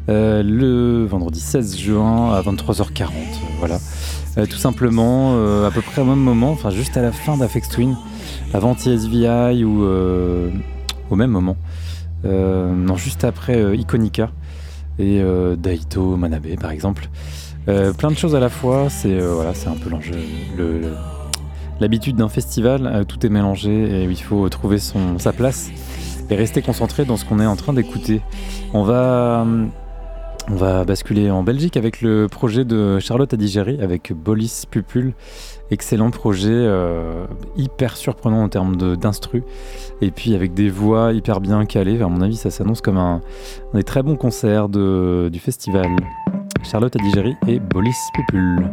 euh, le vendredi 16 juin à 23h40. Voilà. Euh, tout simplement, euh, à peu près au même moment, enfin juste à la fin d'Afex Twin, avant TSVI ou au même moment. Non, juste après Iconica et Daito Manabe par exemple. Plein de choses à la fois, c'est voilà, c'est un peu l'enjeu. le- le- L'habitude d'un festival, euh, tout est mélangé et il faut trouver sa place et rester concentré dans ce qu'on est en train d'écouter. On va, euh, basculer en Belgique avec le projet de Charlotte Adigéry avec Bolis Pupul. Excellent projet, euh, hyper surprenant en termes d'instru et puis avec des voix hyper bien calées. À mon avis, ça s'annonce comme un, des très bons concerts du festival. Charlotte Adigéry et Bolis Pupul.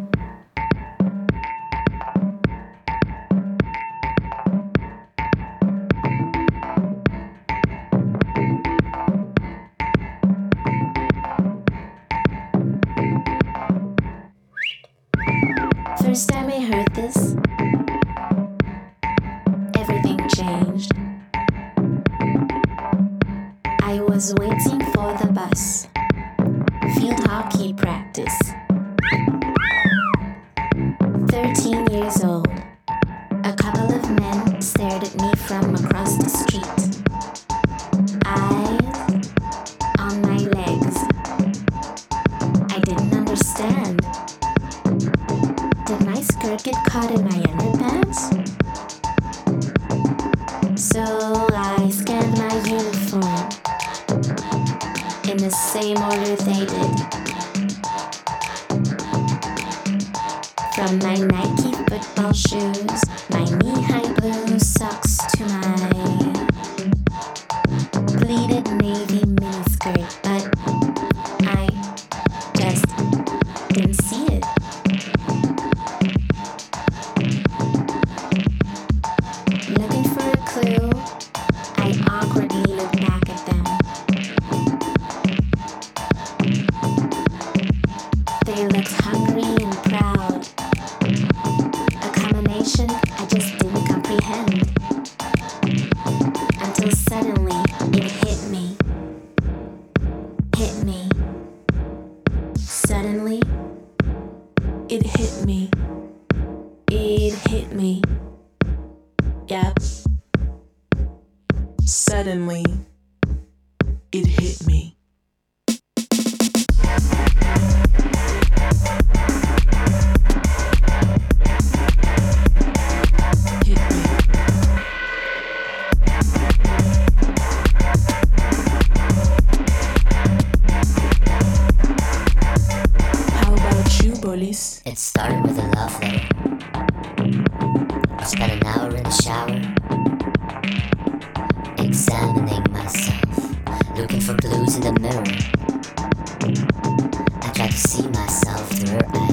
Yeah.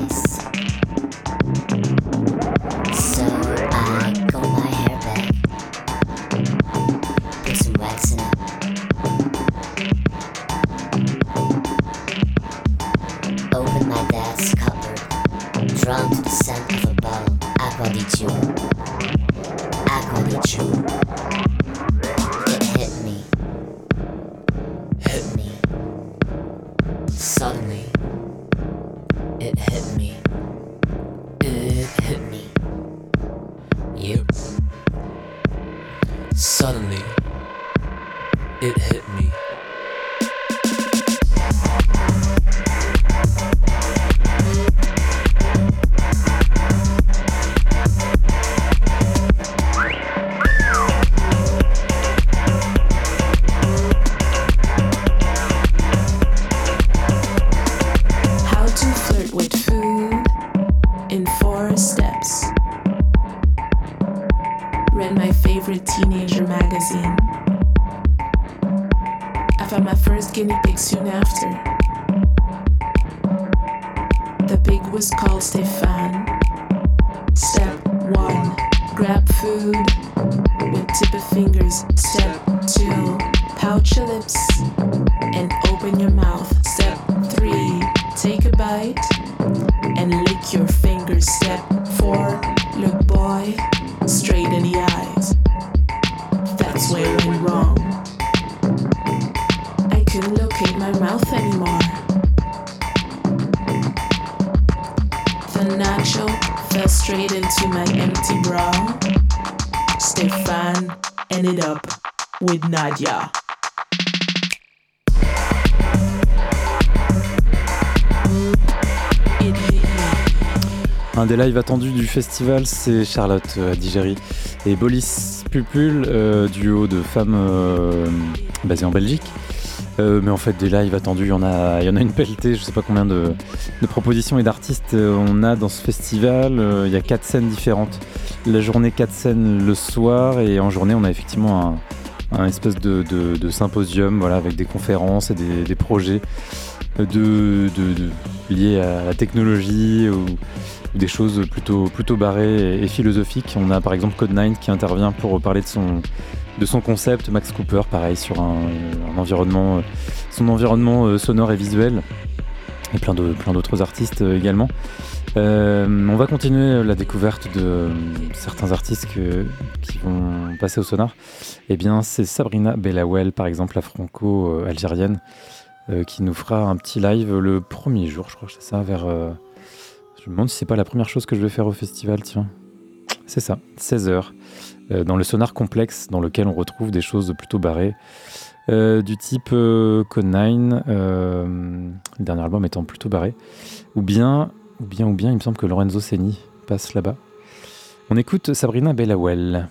Des lives attendus du festival, c'est Charlotte euh, Adigéry et Bolis Pupul, euh, duo de femmes euh, basé en Belgique. Euh, mais en fait, des lives attendus, il y en a, y en a une pelletée. Je sais pas combien de, propositions et d'artistes euh, on a dans ce festival. Euh, il y a quatre scènes différentes. La journée, quatre scènes le soir, et en journée, on a effectivement un, espèce de, symposium, avec des conférences et des projets de, de- de- liés à la technologie ou, des choses plutôt, plutôt barrées et, philosophiques. On a par exemple Code9 qui intervient pour parler de son, de son concept, Max Cooper, pareil, sur un, un environnement, son environnement euh, sonore et visuel, et plein de- plein d'autres artistes euh, également. Euh, on va continuer la découverte de euh, certains artistes que- qui vont passer au sonar. Eh bien, c'est Sabrina Bellawel, par exemple, la franco-algérienne, euh, qui nous fera un petit live le premier jour, je crois que c'est ça, vers. euh, je me demande si c'est pas la première chose que je vais faire au festival, tiens. C'est ça, 16h, dans le sonar complexe dans lequel on retrouve des choses plutôt barrées. euh, du type euh, Code 9, euh, le dernier album étant plutôt barré. Ou bien, ou bien, ou bien, il me semble que Lorenzo Seni passe là-bas. On écoute Sabrina Bellawel.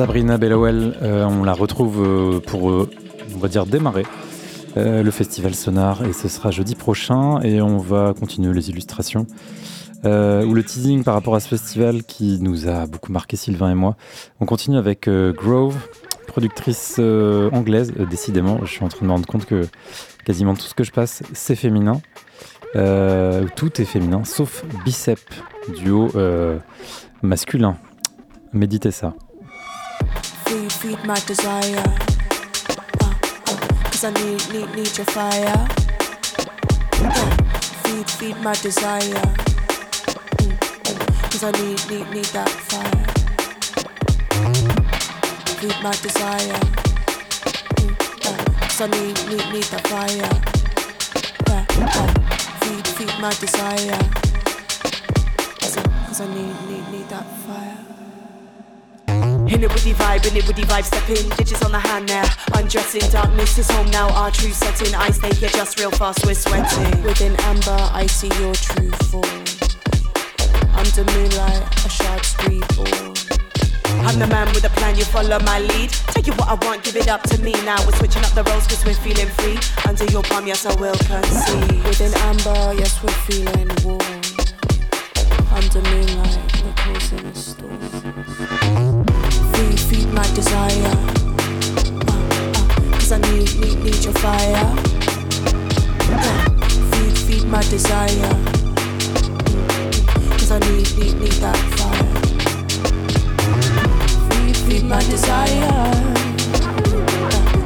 Sabrina Bellowell, euh, on la retrouve euh, pour, euh, on va dire, démarrer le festival Sonar et ce sera jeudi prochain et on va continuer les illustrations ou le teasing par rapport à ce festival qui nous a beaucoup marqué Sylvain et moi. On continue avec Grove, productrice anglaise. Décidément, je suis en train de me rendre compte que quasiment tout ce que je passe, c'est féminin. Tout est féminin, sauf Bicep, duo masculin. Méditez ça. Feed, my desire. Uh, uh, Cause I need, need, need your fire. Uh, feed, feed my desire. Mm, mm, Cause I need, need, need that fire. Feed my desire. Mm, Cause I need, need, need that fire. Feed, feed my desire. Cause I need, need, need that fire. In it with the vibe, in it with the vibe, step in, digits on the hand now. Undressing, darkness is home now, our true setting. I stay here just real fast, we're sweating. Within amber, I see your true form. Under moonlight, a shard's reborn. I'm the man with a plan, you follow my lead. Tell you what I want, give it up to me now. We're switching up the roles cause we're feeling free. Under your palm, yes, I will concede. Within amber, yes, we're feeling warm. Under moonlight, we're causing a storm. My desire. Uh, uh, Cause I need, need, need your fire. Uh, feed, feed my desire. Mm, Cause I need, need, need that fire. Feed, feed my desire.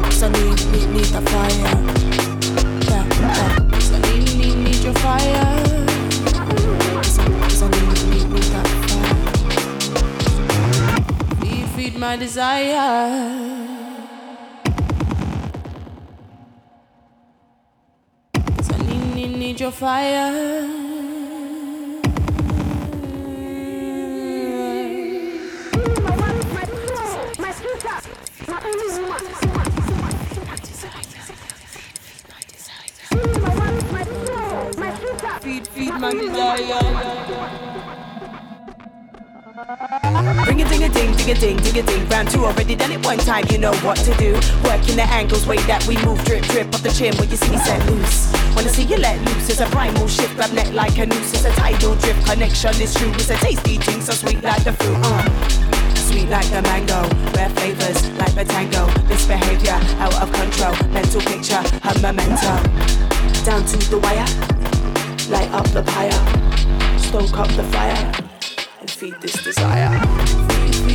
Cause I need, need, need that fire. Cause I need, need, need your fire. My desire. Cause I need, need, need your fire. A ding, ding a ding. Round two already done it one time, you know what to do. Working the angles, way that we move, drip, drip off the chin when you see me set loose. Wanna see you let loose, it's a primal shift, grab neck like a noose, it's a tidal drip connection, it's true, it's a tasty thing, so sweet like the fruit, uh. Sweet like the mango, rare flavors like the tango. Misbehavior out of control, mental picture, a memento. Down to the wire, light up the pyre, stoke up the fire, and feed this desire.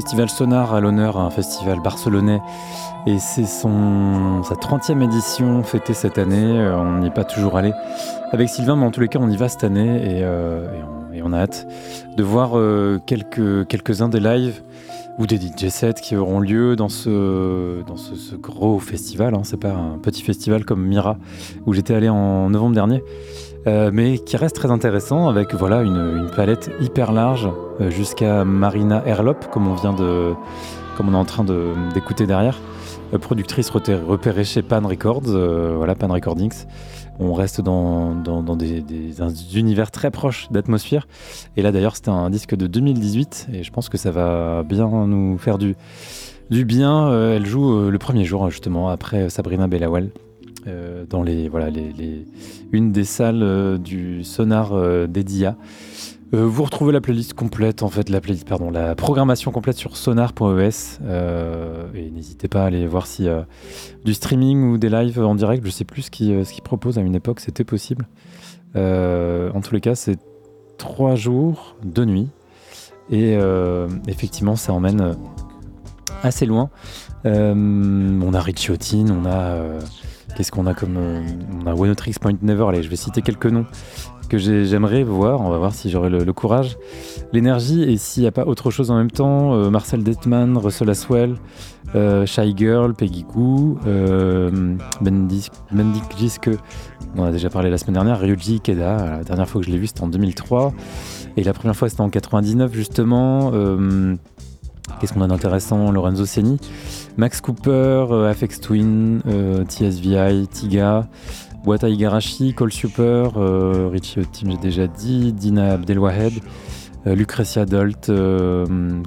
festival Sonar à l'honneur, un festival barcelonais. Et c'est son, sa 30e édition fêtée cette année. Euh, on n'y est pas toujours allé avec Sylvain, mais en tous les cas, on y va cette année et, euh, on, a hâte de voir euh, quelques, quelques-uns des lives ou des DJ sets qui auront lieu dans ce, dans ce, gros festival. Hein. C'est pas un petit festival comme Mira, où j'étais allé en novembre dernier. Euh, mais qui reste très intéressant avec voilà une, palette hyper large euh, jusqu'à Marina Erlop comme on vient de comme on est en train d'écouter derrière. Euh, productrice repérée chez Pan Records voilà Pan Recordings. On reste dans, dans, des, univers très proches d'atmosphère. Et là d'ailleurs c'était un disque de 2018 et je pense que ça va bien nous faire du du bien. Elle joue le premier jour justement après Sabrina Bellawell euh, dans les, voilà, les, une des salles euh, du sonar euh, d'Edia. vous retrouvez la playlist complète, en fait, la playlist, pardon, la programmation complète sur sonar.es. et n'hésitez pas à aller voir si du streaming ou des lives en direct, je sais plus ce qu'ils ce proposent à une époque, c'était possible. en tous les cas, c'est trois jours, deux nuits. Et effectivement, ça emmène assez loin. on a Richie on a Qu'est-ce qu'on a comme. Euh, on a One Point Never. Allez, je vais citer quelques noms que j'aimerais voir. On va voir si j'aurai le, courage, l'énergie et s'il n'y a pas autre chose en même temps. Euh, Marcel Detman, Russell Aswell, euh, Shy Girl, Peggy Goo, euh, Bendik Giske, on a déjà parlé la semaine dernière, Ryuji Keda. La dernière fois que je l'ai vu, c'était en 2003. Et la première fois, c'était en 99, justement. Qu'est-ce qu'on a d'intéressant Lorenzo Seni. Max Cooper, euh, FX Twin, euh, TSVI, Tiga, Wata Igarashi, Cole Super, euh, Richie Otim, j'ai déjà dit, Dina Abdelwahed, Lucretia Dolt,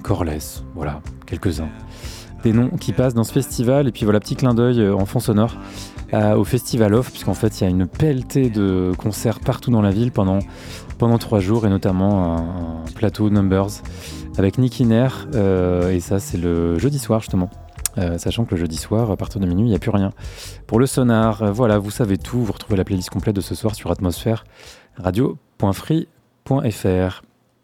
Corless, voilà, quelques-uns. Des noms qui passent dans ce festival, et puis voilà, petit clin d'œil en fond sonore au Festival Off, puisqu'en fait il y a une pelletée de concerts partout dans la ville pendant, pendant trois jours, et notamment un, plateau Numbers avec Nicky Nair, et ça c'est le jeudi soir justement. Euh, sachant que le jeudi soir, à partir de minuit, il n'y a plus rien. Pour le sonar, euh, voilà, vous savez tout. Vous retrouvez la playlist complète de ce soir sur atmosphère radio.free.fr.